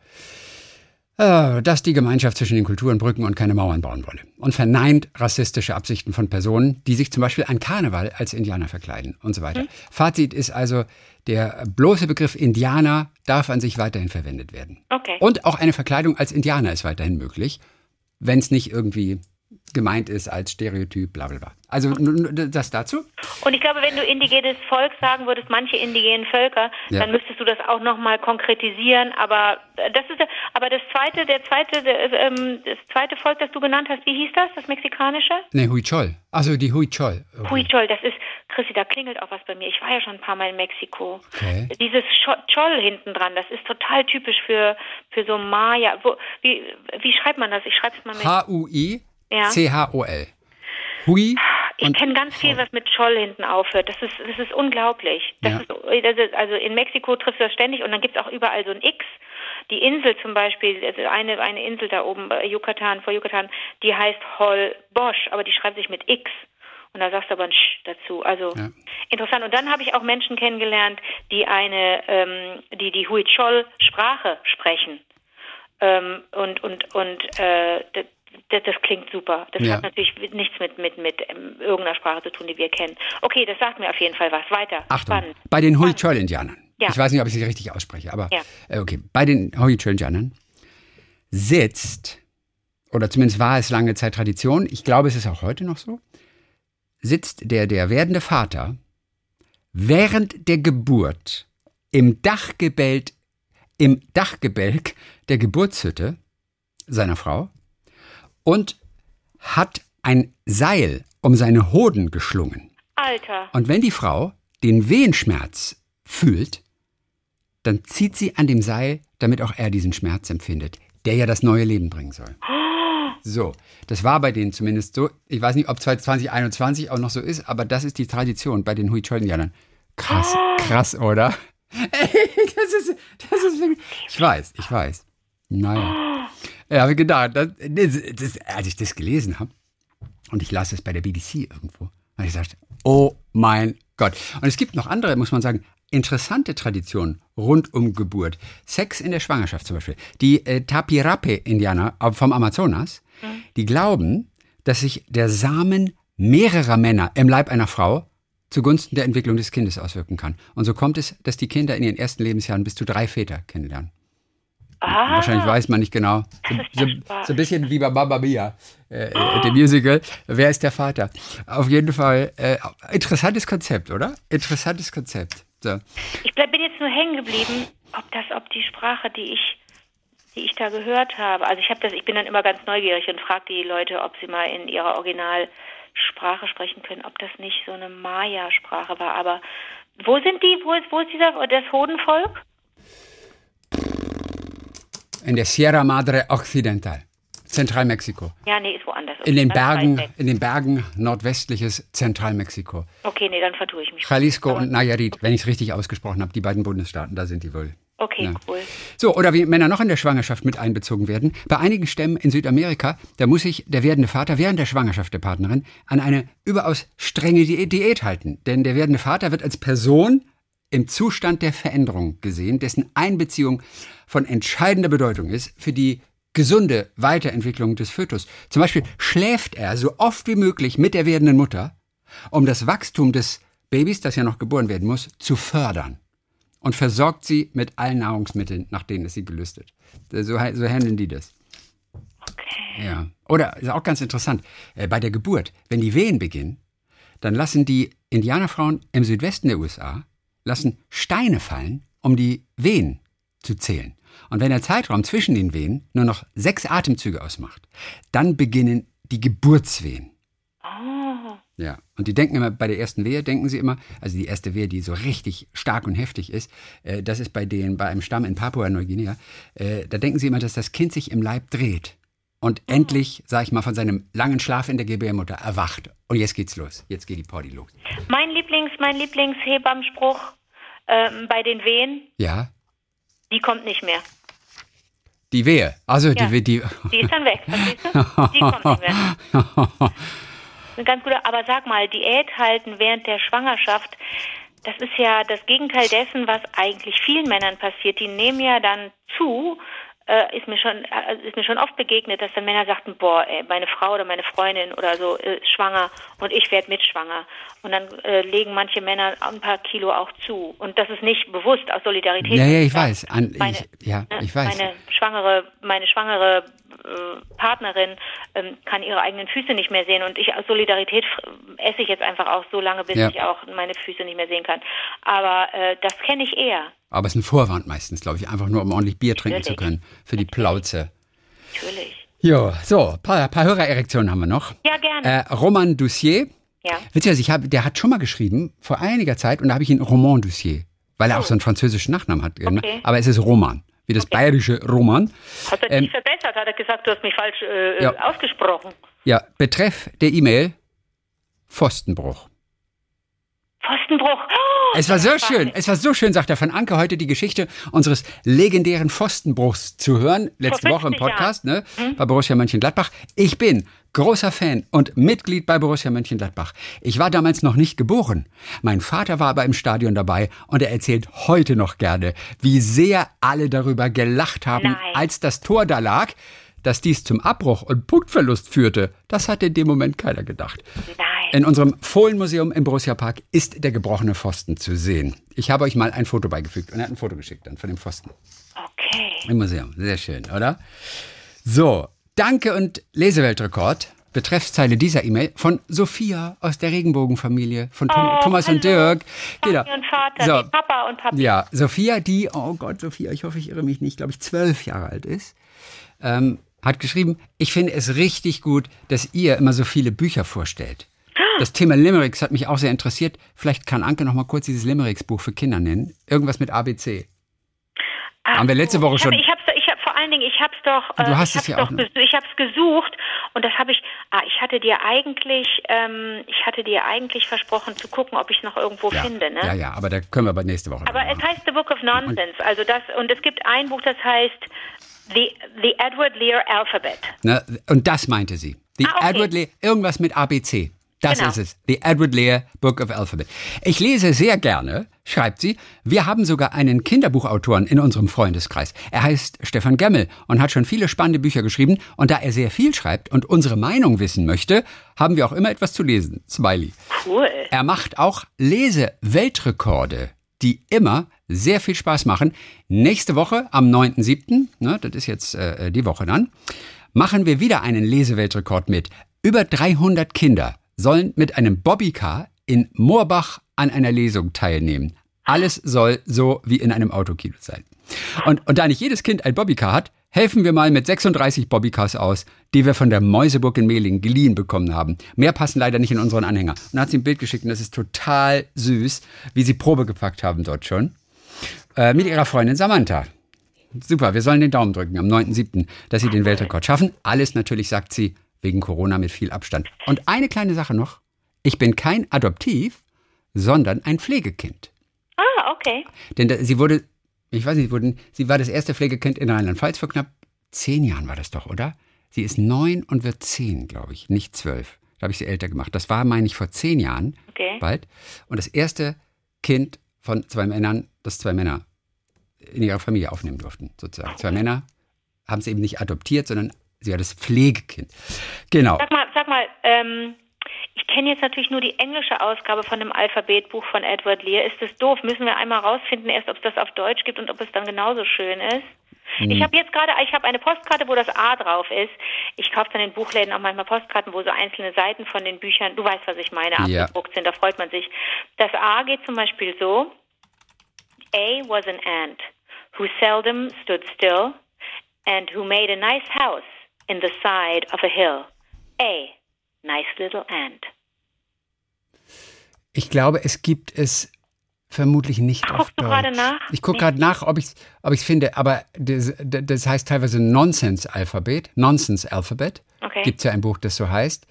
äh, dass die Gemeinschaft zwischen den Kulturen Brücken und keine Mauern bauen wolle und verneint rassistische Absichten von Personen, die sich zum Beispiel an Karneval als Indianer verkleiden und so weiter. Fazit ist also, der bloße Begriff Indianer darf an sich weiterhin verwendet werden. Okay. Und auch eine Verkleidung als Indianer ist weiterhin möglich, wenn es nicht irgendwie gemeint ist als Stereotyp, bla bla bla. Also das dazu. Und ich glaube, wenn du indigenes Volk sagen würdest, manche indigenen Völker, Ja. dann müsstest du das auch nochmal konkretisieren. Aber äh, das ist, aber das zweite, der zweite, der, ähm, das zweite Volk, das du genannt hast, wie hieß das, das mexikanische? Ne, Huichol. Also die Huichol. Okay. Huichol, das ist, Chrissy, da klingelt auch was bei mir. Ich war ja schon ein paar Mal in Mexiko. Okay. Dieses Cho- Chol hinten dran, das ist total typisch für, für so Maya. Wo, wie, wie schreibt man das? Ich schreibe es mal mit. H-U-I-C-H-O-L. Hui Ich kenne ganz viel, was mit Scholl hinten aufhört. Das ist, das ist unglaublich. Das Ja. ist, also in Mexiko triffst du das ständig und dann gibt es auch überall so ein X. Die Insel zum Beispiel, also eine, eine Insel da oben Yucatan, vor Yucatan, die heißt Hol Bosch, aber die schreibt sich mit X. Und da sagst du aber ein Sch dazu. Also Ja. interessant. Und dann habe ich auch Menschen kennengelernt, die eine, ähm, die die Huichol-Sprache sprechen. Ähm, und und und äh, das, das, klingt super. Das Ja. hat natürlich nichts mit mit mit ähm, irgendeiner Sprache zu tun, die wir kennen. Okay, das sagt mir auf jeden Fall was. Weiter. Achtung, Spannend. bei den Huichol-Indianern. Ja. Ich weiß nicht, ob ich sie richtig ausspreche, aber Ja. äh, okay. Bei den Huichol-Indianern sitzt, oder zumindest war es lange Zeit Tradition, ich glaube, es ist auch heute noch so, sitzt der, der werdende Vater während der Geburt im Dachgebälk, im Dachgebälk der Geburtshütte seiner Frau und hat ein Seil um seine Hoden geschlungen. Alter. Und wenn die Frau den Wehenschmerz fühlt, dann zieht sie an dem Seil, damit auch er diesen Schmerz empfindet, der ja das neue Leben bringen soll. So, das war bei denen zumindest so. Ich weiß nicht, ob 2021 auch noch so ist, aber das ist die Tradition bei den Huichol-Indianern. Krass, krass, oder? Ey, das ist, das ist wirklich, ich weiß, ich weiß. Naja. Ja, habe ich gedacht, das, das, als ich das gelesen habe, und ich las es bei der BBC irgendwo, habe ich gesagt, oh mein Gott. Und es gibt noch andere, muss man sagen, interessante Traditionen rund um Geburt. Sex in der Schwangerschaft zum Beispiel. Die äh, Tapirape-Indianer äh, vom Amazonas, die glauben, dass sich der Samen mehrerer Männer im Leib einer Frau zugunsten der Entwicklung des Kindes auswirken kann. Und so kommt es, dass die Kinder in ihren ersten Lebensjahren bis zu drei Väter kennenlernen. Ah, Wahrscheinlich weiß man nicht genau. So, so, ein bisschen wie bei Mamma Mia, äh, äh, dem Musical. Wer ist der Vater? Auf jeden Fall äh, interessantes Konzept, oder? Interessantes Konzept. So. ich bleib, bin jetzt nur hängen geblieben, ob das, ob die Sprache, die ich, die ich da gehört habe. Also ich habe das, ich bin dann immer ganz neugierig und frage die Leute, ob sie mal in ihrer Originalsprache sprechen können, ob das nicht so eine Maya-Sprache war. Aber wo sind die? Wo ist, wo ist dieser das Hodenvolk? In der Sierra Madre Occidental. Zentralmexiko. Ja, nee, ist woanders. In den Bergen, in den Bergen nordwestliches Zentralmexiko. Okay, nee, dann vertue ich mich. Jalisco Aber- und Nayarit, wenn ich es richtig ausgesprochen habe, die beiden Bundesstaaten, da sind die wohl. Okay, Ja. cool. So, oder wie Männer noch in der Schwangerschaft mit einbezogen werden. Bei einigen Stämmen in Südamerika, da muss sich der werdende Vater während der Schwangerschaft der Partnerin an eine überaus strenge Di- Diät halten. Denn der werdende Vater wird als Person im Zustand der Veränderung gesehen, dessen Einbeziehung von entscheidender Bedeutung ist für die gesunde Weiterentwicklung des Fötus. Zum Beispiel schläft er so oft wie möglich mit der werdenden Mutter, um das Wachstum des Babys, das ja noch geboren werden muss, zu fördern und versorgt sie mit allen Nahrungsmitteln, nach denen es sie gelüstet. So, so handeln die das. Okay. Ja. Oder ist auch ganz interessant, äh, bei der Geburt, wenn die Wehen beginnen, dann lassen die Indianerfrauen im Südwesten der USA lassen Steine fallen, um die Wehen zu zählen. Und wenn der Zeitraum zwischen den Wehen nur noch sechs Atemzüge ausmacht, dann beginnen die Geburtswehen. Oh, Ja, und die denken immer, bei der ersten Wehe denken sie immer, also die erste Wehe, die so richtig stark und heftig ist, äh, das ist bei denen, bei einem Stamm in Papua-Neuguinea, äh, da denken sie immer, dass das Kind sich im Leib dreht und endlich, sag ich mal, von seinem langen Schlaf in der Gebärmutter erwacht. Und jetzt geht's los, jetzt geht die Party los. mein Lieblings, mein Lieblingshebammspruch ähm, bei den Wehen, Ja, die kommt nicht mehr. die Wehe, also Ja. die, die, Die ist dann weg, verstehst du? Die kommt nicht mehr. Ganz guter, aber sag mal, Diät halten während der Schwangerschaft, das ist ja das Gegenteil dessen, was eigentlich vielen Männern passiert. Die nehmen ja dann zu, äh, ist mir schon äh, ist mir schon oft begegnet, dass dann Männer sagten, boah, ey, meine Frau oder meine Freundin oder so äh, ist schwanger und ich werde mitschwanger. Und dann äh, legen manche Männer ein paar Kilo auch zu. Und das ist nicht bewusst aus Solidarität. Ja, ja, ich weiß. An, Meine, ich, ja, ne, ich weiß. Meine schwangere, meine schwangere äh, Partnerin ähm, kann ihre eigenen Füße nicht mehr sehen und ich aus Solidarität esse ich jetzt einfach auch so lange, bis Ja. ich auch meine Füße nicht mehr sehen kann. Aber äh, das kenne ich eher, Aber es ist ein Vorwand meistens, glaube ich, einfach nur, um ordentlich Bier trinken zu Natürlich. können für die Plauze. natürlich. Jo, so, paar, paar Hörererektionen haben wir noch. Ja, gerne. Äh, Roman Doucier, ja. Witzigerweise, ich hab, der hat schon mal geschrieben, vor einiger Zeit, und da habe ich ihn Roman Doucier, weil er auch so einen französischen Nachnamen hat. ne? Oh. Okay. Aber es ist Roman, wie das bayerische Roman. Hat er Ähm, dich verbessert? Hat er gesagt, du hast mich falsch äh, Ja. ausgesprochen? Ja, betreff der E-Mail Pfostenbruch. Pfostenbruch. Es war so schön, es war so schön, sagt er von Anke, heute die Geschichte unseres legendären Pfostenbruchs zu hören. Letzte Woche im 50 Podcast, ne? Bei Borussia Mönchengladbach. Ich bin großer Fan und Mitglied bei Borussia Mönchengladbach. Ich war damals noch nicht geboren. Mein Vater war aber im Stadion dabei und er erzählt heute noch gerne, wie sehr alle darüber gelacht haben, Nein. als das Tor da lag. Dass dies zum Abbruch und Punktverlust führte, das hatte in dem Moment keiner gedacht. Nein. In unserem Fohlenmuseum im Borussia Park ist der gebrochene Pfosten zu sehen. Ich habe euch mal ein Foto beigefügt und er hat ein Foto geschickt dann von dem Pfosten Okay. im Museum. Sehr schön, oder? So, danke und Leseweltrekord. Betreffszeile dieser E-Mail von Sophia aus der Regenbogenfamilie, von Tom, Oh, Thomas und hallo. Dirk. Genau. Und Vater, So. Papa und Papi. Ja, Sophia, die, oh Gott, Sophia, ich hoffe, ich irre mich nicht, glaube ich, zwölf Jahre alt ist, ähm, hat geschrieben, ich finde es richtig gut, dass ihr immer so viele Bücher vorstellt. Das Thema Limericks hat mich auch sehr interessiert. Vielleicht kann Anke noch mal kurz dieses Limericks-Buch für Kinder nennen. Irgendwas mit ABC. Ach Haben wir letzte Woche ich schon- Hab, ich hab's, ich hab, vor allen Dingen, ich hab's doch, Du äh, hast ich es ja hab's auch, doch, ne? ich hab's gesucht und das habe ich, ah, ich hatte dir eigentlich, ähm, ich hatte dir eigentlich versprochen zu gucken, ob ich es noch irgendwo Ja, finde, ne? ja, ja, aber da können wir aber nächste Woche Aber es machen. heißt The Book of Nonsense, also das, und es gibt ein Buch, das heißt The, The Edward Lear Alphabet. Ne? Und das meinte sie. The Ah, okay. Edward Lear, irgendwas mit ABC. Das Genau. ist es. The Edward Lear Book of Alphabet. Ich lese sehr gerne, schreibt sie. Wir haben sogar einen Kinderbuchautoren in unserem Freundeskreis. Er heißt Stefan Gemmel und hat schon viele spannende Bücher geschrieben. Und da er sehr viel schreibt und unsere Meinung wissen möchte, haben wir auch immer etwas zu lesen. Smiley. Cool. Er macht auch Lese-Weltrekorde, die immer sehr viel Spaß machen. Nächste Woche am 9.7., ne, das ist jetzt äh, die Woche dann, machen wir wieder einen Leseweltrekord mit. Über 300 Kinder sollen mit einem Bobbycar in Moorbach an einer Lesung teilnehmen. Alles soll so wie in einem Autokino sein. Und, und da nicht jedes Kind ein Bobbycar hat, helfen wir mal mit 36 Bobbycars aus, die wir von der Mäuseburg in Mehling geliehen bekommen haben. Mehr passen leider nicht in unseren Anhänger. Und hat sie ein Bild geschickt und das ist total süß, wie sie Probe gepackt haben dort schon. Äh, mit ihrer Freundin Samantha. Super, wir sollen den Daumen drücken am 9.7., dass Sie den Weltrekord schaffen. Alles natürlich, sagt sie, wegen Corona mit viel Abstand. Und eine kleine Sache noch. Ich bin kein Adoptiv, sondern ein Pflegekind. Ah, okay. Denn da, sie wurde, ich weiß nicht, wurden, sie war das erste Pflegekind in Rheinland-Pfalz vor knapp zehn Jahren war das doch, oder? Sie ist neun und wird zehn, glaube ich, nicht zwölf. Da habe ich sie älter gemacht. Das war, meine ich, vor zehn Jahren Okay. bald. Und das erste Kind von zwei Männern, das zwei Männer in ihrer Familie aufnehmen durften, sozusagen. Zwei Männer haben sie eben nicht adoptiert, sondern sie war das Pflegekind. Genau. Sag mal, sag mal, ähm, ich kenne jetzt natürlich nur die englische Ausgabe von dem Alphabetbuch von Edward Lear. Ist das doof? Müssen wir einmal rausfinden, erst ob es das auf Deutsch gibt und ob es dann genauso schön ist? Ich habe jetzt gerade, ich habe eine Postkarte, wo das A drauf ist. Ich kaufe dann in Buchläden auch manchmal Postkarten, wo so einzelne Seiten von den Büchern, du weißt, was ich meine, Ja. abgedruckt sind. Da freut man sich. Das A geht zum Beispiel so. A was an ant who seldom stood still and who made a nice house in the side of a hill. A, nice little ant. Ich glaube, es gibt es vermutlich nicht Ach, auf guckst du gerade nach? Ich gucke gerade nach, ob ich es ob ich's finde, aber das, das heißt teilweise Nonsense-Alphabet. Nonsense-Alphabet. Okay. Gibt es ja ein Buch, das so heißt.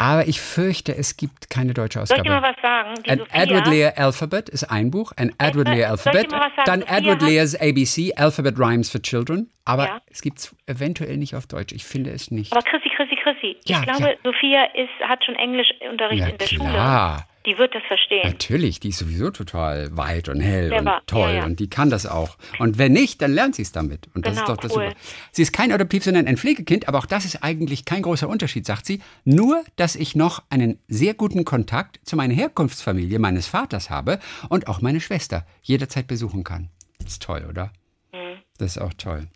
Aber ich fürchte, es gibt keine deutsche Soll ich Ausgabe. mal was sagen? Die Ein Sophia, Edward Lear Alphabet ist ein Buch, ein Edward Lear Alphabet, dann Sophia Edward Lear's ABC, Alphabet Rhymes for Children, aber Ja. es gibt es eventuell nicht auf Deutsch. Ich finde es nicht. Aber Chrissy, Chrissy, Chrissy, Ja, ich glaube, ja. Sophia ist, hat schon Englischunterricht Ja, in der klar. Schule. Die wird das verstehen. Natürlich, die ist sowieso total weit und hell Clever, und toll ja, ja. und die kann das auch. Und wenn nicht, dann lernt sie es damit. Und das Genau, ist doch das cool. Super. Sie ist kein Adoptiv, sondern ein Pflegekind, aber auch das ist eigentlich kein großer Unterschied, sagt sie. Nur, dass ich noch einen sehr guten Kontakt zu meiner Herkunftsfamilie meines Vaters habe und auch meine Schwester jederzeit besuchen kann. Das ist toll, oder? Mhm. Das ist auch toll.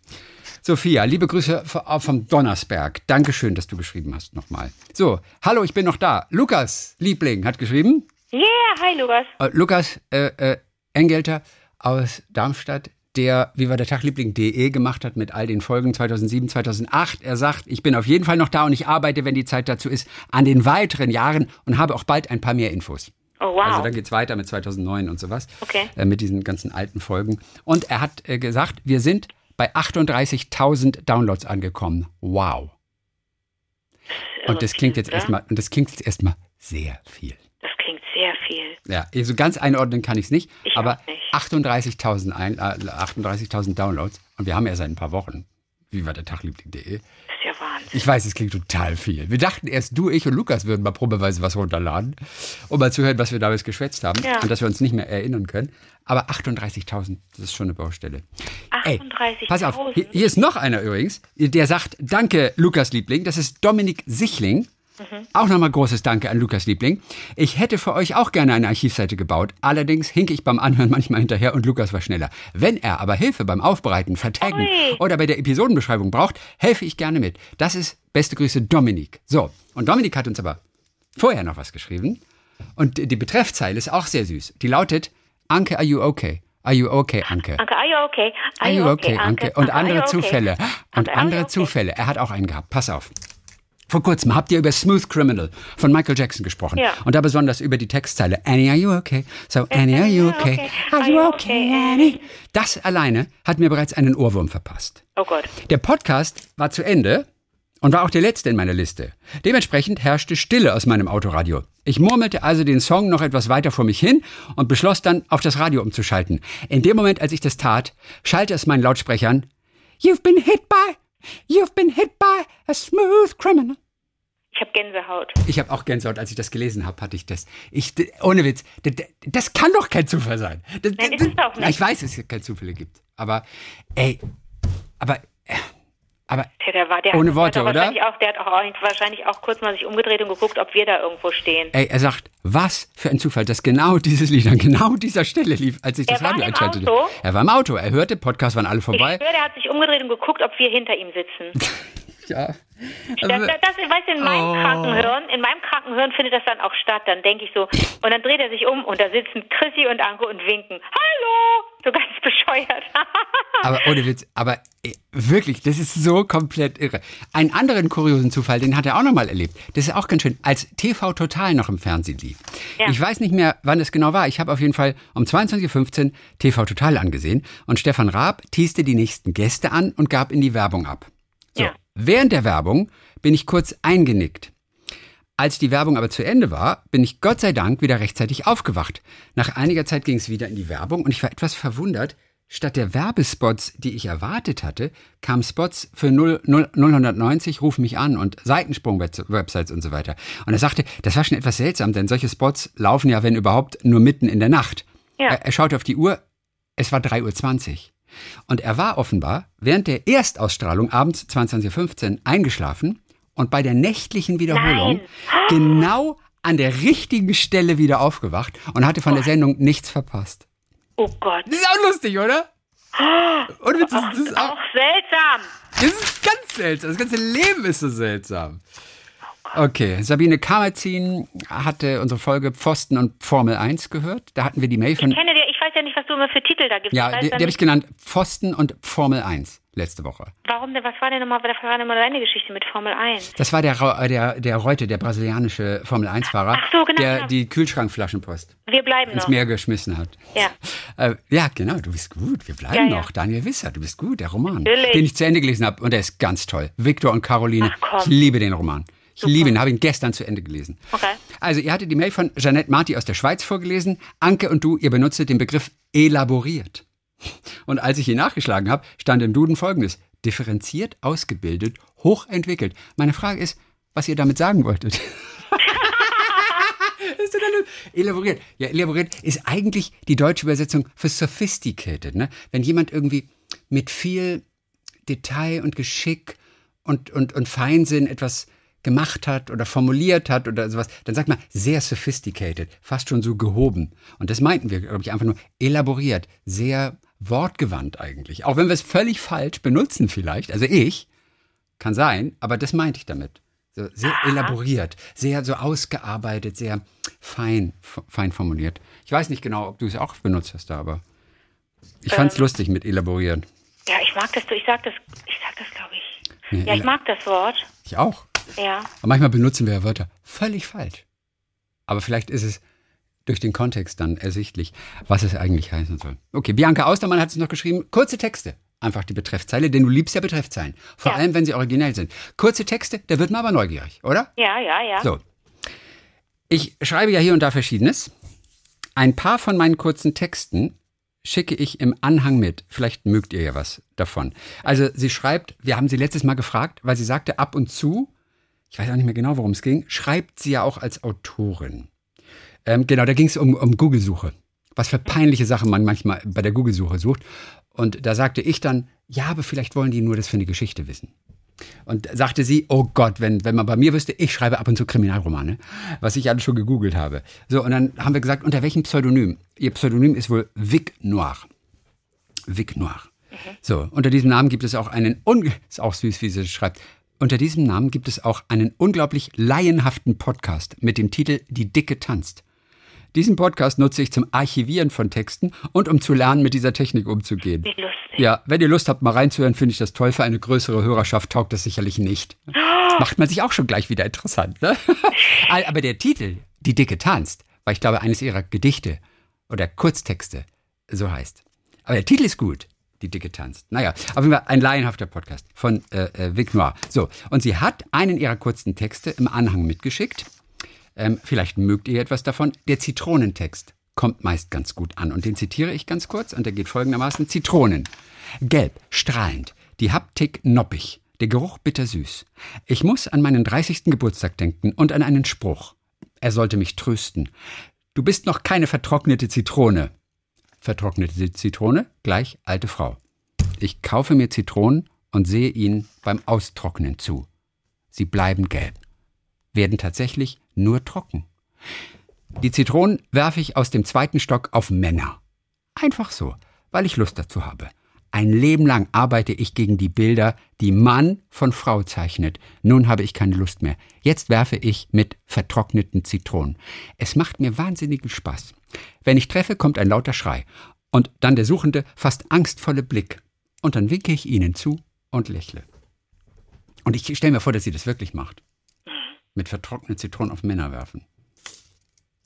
Sophia, liebe Grüße vom Donnersberg. Dankeschön, dass du geschrieben hast nochmal. So, hallo, ich bin noch da. Lukas, Liebling, hat geschrieben. Yeah, hi Lukas. Äh, Lukas äh, äh, Engelter aus Darmstadt, der Wie war der Tag Liebling.de gemacht hat mit all den Folgen 2007, 2008. Er sagt, ich bin auf jeden Fall noch da und ich arbeite, wenn die Zeit dazu ist, an den weiteren Jahren und habe auch bald ein paar mehr Infos. Oh wow. Also dann geht's weiter mit 2009 und sowas. Okay. Äh, mit diesen ganzen alten Folgen. Und er hat äh, gesagt, wir sind bei 38.000 Downloads angekommen. Wow. Und das klingt jetzt erstmal, und das klingt jetzt erstmal sehr viel. Das klingt sehr viel. Ja, also ganz einordnen kann ich es nicht, Ich aber auch nicht. 38.000 ein- äh, 38.000 Downloads und wir haben ja seit ein paar Wochen. Wie war der Tagliebling.de? Das ist ja Wahnsinn. Ich weiß, es klingt total viel. Wir dachten erst, du, ich und Lukas würden mal probeweise was runterladen, um mal zu hören, was wir damals geschwätzt haben Ja. und dass wir uns nicht mehr erinnern können. Aber 38.000, das ist schon eine Baustelle. Ey, 38.000. pass auf, hier, hier ist noch einer übrigens, der sagt, danke Lukas Liebling, das ist Dominik Sichling. Auch nochmal großes Danke an Lukas Liebling. Ich hätte für euch auch gerne eine Archivseite gebaut. Allerdings hinke ich beim Anhören manchmal hinterher und Lukas war schneller. Wenn er aber Hilfe beim Aufbereiten, Vertaggen Ui. oder bei der Episodenbeschreibung braucht, helfe ich gerne mit. Das ist beste Grüße Dominik. So, und Dominik hat uns aber vorher noch was geschrieben. Und die Betreffzeile ist auch sehr süß. Die lautet, Anke, are you okay? Are you okay, Anke? Anke, are you okay? Are you okay, Anke? Und andere? Zufälle. Und andere? Zufälle. Er hat auch einen gehabt. Pass auf. Vor kurzem habt ihr über Smooth Criminal von Michael Jackson gesprochen. Ja. Und da besonders über die Textzeile Annie, are you okay? So, Annie, are you okay? Are you okay, Annie? Das alleine hat mir bereits einen Ohrwurm verpasst. Oh Gott. Der Podcast war zu Ende und war auch der letzte in meiner Liste. Dementsprechend herrschte Stille aus meinem Autoradio. Ich murmelte also den Song noch etwas weiter vor mich hin und beschloss dann, auf das Radio umzuschalten. In dem Moment, als ich das tat, schallte es meinen Lautsprechern You've been hit by, you've been hit by a smooth criminal. Ich habe Gänsehaut. Ich habe auch Gänsehaut, als ich das gelesen habe, hatte ich das. Ich, ohne Witz, d- d- das kann doch kein Zufall sein. Das, Nein, ist es auch nicht. Ich weiß, dass es keine Zufälle gibt. Aber, ey, aber, äh, aber Der, der war, der Ohne Worte, oder? wahrscheinlich Auch, der hat auch wahrscheinlich auch kurz mal sich umgedreht und geguckt, ob wir da irgendwo stehen. Ey, er sagt, was für ein Zufall, dass genau dieses Lied an genau dieser Stelle lief, als ich Er das Radio einschaltete. Er war im Auto, er hörte, Podcast waren alle Ich vorbei. schwöre, der hat sich umgedreht und geguckt, ob wir hinter ihm sitzen. Ja. Das, das, das, weißt du, in meinem Oh. Krankenhirn, in meinem Krankenhirn findet das dann auch statt. Dann denke ich so, und dann dreht er sich um und da sitzen Chrissy und Anke und winken. Hallo! So ganz bescheuert. aber ohne Witz, aber äh, wirklich, das ist so komplett irre. Einen anderen kuriosen Zufall, den hat er auch noch mal erlebt. Das ist auch ganz schön, als TV Total noch im Fernsehen lief. Ja. Ich weiß nicht mehr, wann es genau war. Ich habe auf jeden Fall um 22.15 Uhr TV Total angesehen und Stefan Raab teaste die nächsten Gäste an und gab in die Werbung ab. So, Ja. Während der Werbung bin ich kurz eingenickt. Als die Werbung aber zu Ende war, bin ich Gott sei Dank wieder rechtzeitig aufgewacht. Nach einiger Zeit ging es wieder in die Werbung und ich war etwas verwundert. Statt der Werbespots, die ich erwartet hatte, kamen Spots für 0, 0, 090, ruf mich an und Seitensprung-Websites und so weiter. Und er sagte, das war schon etwas seltsam, denn solche Spots laufen ja, wenn überhaupt, nur mitten in der Nacht. Ja. Er, er schaute auf die Uhr, es war 3.20 Uhr. Und er war offenbar während der Erstausstrahlung abends 22.15 Uhr eingeschlafen und bei der nächtlichen Wiederholung Nein. genau an der richtigen Stelle wieder aufgewacht und hatte von der Sendung nichts verpasst. Oh Gott. Das ist auch lustig, oder? Und das, das, ist auch, Auch seltsam. das ist ganz seltsam. Das ganze Leben ist so seltsam. Okay, Sabine Kamerzin hatte unsere Folge Pfosten und Formel 1 gehört. Da hatten wir die Mail von. Ich kenne immer für Titel da gibst. ich Ja, die, die habe ich genannt Pfosten und Formel 1 letzte Woche. warum denn, was war denn nochmal, was war denn mal deine Geschichte mit Formel 1? Das war der, äh, der, der Reute, der brasilianische Formel 1-Fahrer, Ach so, genau, der genau. die Kühlschrankflaschenpost Wir bleiben ins noch. Meer geschmissen hat. Ja. Äh, ja, genau, du bist gut. Wir bleiben Ja, ja. noch. Daniel Wisser, du bist gut. Der Roman, Natürlich. den ich zu Ende gelesen habe. Und der ist ganz toll. Victor und Caroline. Ach, komm. Ich liebe den Roman. Ich liebe ihn, habe ihn gestern zu Ende gelesen. Okay. Also, ihr hattet die Mail von Jeanette Marti aus der Schweiz vorgelesen. Anke und du, ihr benutztet den Begriff elaboriert. Und als ich ihn nachgeschlagen habe, stand im Duden folgendes. Differenziert, ausgebildet, hochentwickelt. Meine Frage ist, was ihr damit sagen wolltet. Elaboriert. Ja, elaboriert ist eigentlich die deutsche Übersetzung für sophisticated. Ne? Wenn jemand irgendwie mit viel Detail und Geschick und, und, und Feinsinn etwas gemacht hat oder formuliert hat oder sowas, dann sagt man sehr sophisticated, fast schon so gehoben. Und das meinten wir, glaube ich, einfach nur elaboriert, sehr wortgewandt eigentlich. Auch wenn wir es völlig falsch benutzen vielleicht, also ich, kann sein, aber das meinte ich damit. So, sehr elaboriert, sehr so ausgearbeitet, sehr fein, fein formuliert. Ich weiß nicht genau, ob du es auch benutzt hast da, aber ich fand es lustig mit elaborieren. Ja, ich mag das, ich sag das, ich sag das, glaube ich. Nee, Ja, ich mag das Wort. Ich auch. Ja. Aber manchmal benutzen wir ja Wörter völlig falsch. Aber vielleicht ist es durch den Kontext dann ersichtlich, was es eigentlich heißen soll. Okay, Bianca Austermann hat es noch geschrieben. Kurze Texte. Einfach die Betreffzeile, denn du liebst ja Betreffzeilen. Vor Ja. allem, wenn sie originell sind. Kurze Texte, da wird man aber neugierig, oder? Ja, ja, ja. So. Ich schreibe ja hier und da Verschiedenes. Ein paar von meinen kurzen Texten schicke ich im Anhang mit. Vielleicht mögt ihr ja was davon. Also sie schreibt, wir haben sie letztes Mal gefragt, weil sie sagte, ab und zu, ich weiß auch nicht mehr genau, worum es ging, schreibt sie ja auch als Autorin. Ähm, genau, da ging es um, um Google-Suche. Was für peinliche Sachen man manchmal bei der Google-Suche sucht. Und da sagte ich dann, ja, aber vielleicht wollen die nur das für eine Geschichte wissen. Und sagte sie, oh Gott, wenn, wenn man bei mir wüsste, ich schreibe ab und zu Kriminalromane, was ich alles schon gegoogelt habe. So, und dann haben wir gesagt, unter welchem Pseudonym? Ihr Pseudonym ist wohl Vic Noir. Vic Noir. So, unter diesem Namen gibt es auch einen, un ist auch süß, wie sie es schreibt, unter diesem Namen gibt es auch einen unglaublich laienhaften Podcast mit dem Titel Die Dicke tanzt. Diesen Podcast nutze ich zum Archivieren von Texten und um zu lernen, mit dieser Technik umzugehen. Wie lustig. Ja, wenn ihr Lust habt, mal reinzuhören, finde ich das toll. Für eine größere Hörerschaft taugt das sicherlich nicht. Macht man sich auch schon gleich wieder interessant, ne? Aber der Titel, Die Dicke tanzt, war, ich glaube, eines ihrer Gedichte oder Kurztexte, so heißt. Aber der Titel ist gut. Dicke tanzt. Naja, auf jeden Fall ein laienhafter Podcast von äh, äh, Vic Noir. So, und sie hat einen ihrer kurzen Texte im Anhang mitgeschickt. Ähm, vielleicht mögt ihr etwas davon. Der Zitronentext kommt meist ganz gut an. Und den zitiere ich ganz kurz. Und der geht folgendermaßen. Zitronen. Gelb, strahlend. Die Haptik noppig. Der Geruch bittersüß. Ich muss an meinen 30. Geburtstag denken und an einen Spruch. Er sollte mich trösten. Du bist noch keine vertrocknete Zitrone. Vertrocknete Zitrone gleich alte Frau. Ich kaufe mir Zitronen und sehe ihnen beim Austrocknen zu. Sie bleiben gelb, werden tatsächlich nur trocken. Die Zitronen werfe ich aus dem zweiten Stock auf Männer. Einfach so, weil ich Lust dazu habe. Ein Leben lang arbeite ich gegen die Bilder, die Mann von Frau zeichnet. Nun habe ich keine Lust mehr. Jetzt werfe ich mit vertrockneten Zitronen. Es macht mir wahnsinnigen Spaß. Wenn ich treffe, kommt ein lauter Schrei. Und dann der suchende, fast angstvolle Blick. Und dann winke ich ihnen zu und lächle. Und ich stelle mir vor, dass sie das wirklich macht. Mit vertrockneten Zitronen auf Männer werfen.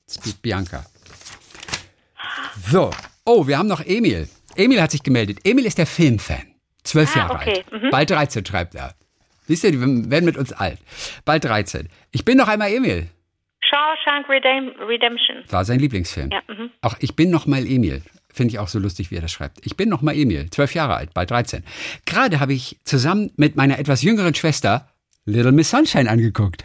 Speed Bianca. So. Oh, wir haben noch Emil. Emil hat sich gemeldet. Emil ist der Filmfan. Zwölf Ah, Jahre okay. alt. Bald 13 schreibt er. Siehst du, die werden mit uns alt. Bald 13. Ich bin noch einmal Emil. Shawshank Redem Redemption. War sein Lieblingsfilm. Ja, mhm. Auch ich bin noch mal Emil. Finde ich auch so lustig, wie er das schreibt. Ich bin noch mal Emil, zwölf Jahre alt, bald 13. Gerade habe ich zusammen mit meiner etwas jüngeren Schwester Little Miss Sunshine angeguckt.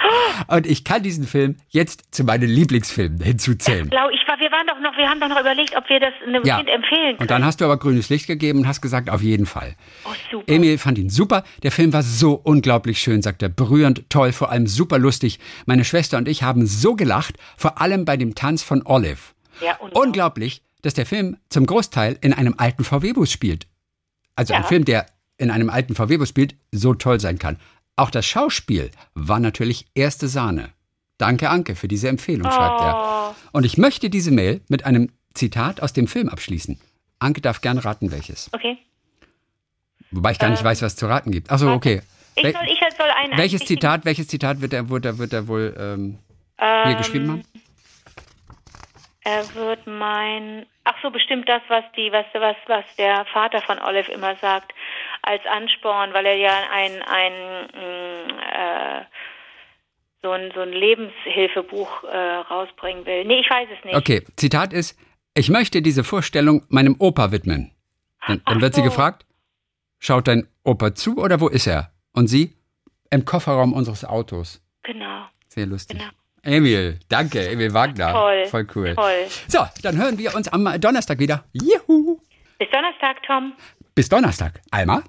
Und ich kann diesen Film jetzt zu meinen Lieblingsfilmen hinzuzählen. Blau, ich war, wir waren doch noch, wir haben doch noch überlegt, ob wir das einem Ja. Kind empfehlen können. Und dann hast du aber grünes Licht gegeben und hast gesagt, auf jeden Fall. oh, super. Emil fand ihn super. Der Film war so unglaublich schön, sagt er. Berührend, toll, vor allem super lustig. Meine Schwester und ich haben so gelacht, vor allem bei dem Tanz von Olive. Ja, unglaublich. Unglaublich, dass der Film zum Großteil in einem alten VW-Bus spielt. Also ein Ja. Film, der in einem alten VW-Bus spielt, so toll sein kann. Auch das Schauspiel war natürlich erste Sahne. Danke, Anke, für diese Empfehlung, schreibt Oh. er. Und ich möchte diese Mail mit einem Zitat aus dem Film abschließen. Anke darf gern raten, welches. Okay. Wobei ich gar nicht weiß, was es zu raten gibt. Achso, okay. Ich soll, ich soll ein welches ein- Zitat, welches Zitat wird er, wird er, wird er wohl ähm, ähm, hier geschrieben haben? Er wird mein, ach so, bestimmt das, was die, was, was, was der Vater von Olive immer sagt, als Ansporn, weil er ja ein, ein, mh, äh, so ein, so ein Lebenshilfebuch äh, rausbringen will. Nee, ich weiß es nicht. Okay, Zitat ist, ich möchte diese Vorstellung meinem Opa widmen. Dann, dann wird sie so. gefragt, schaut dein Opa zu oder wo ist er? Und sie, im Kofferraum unseres Autos. Genau. Sehr lustig. Genau. Emil, danke, Emil Wagner. Toll. Voll cool. Toll. So, dann hören wir uns am Donnerstag wieder. Juhu. Bis Donnerstag, Tom. Bis Donnerstag. Alma?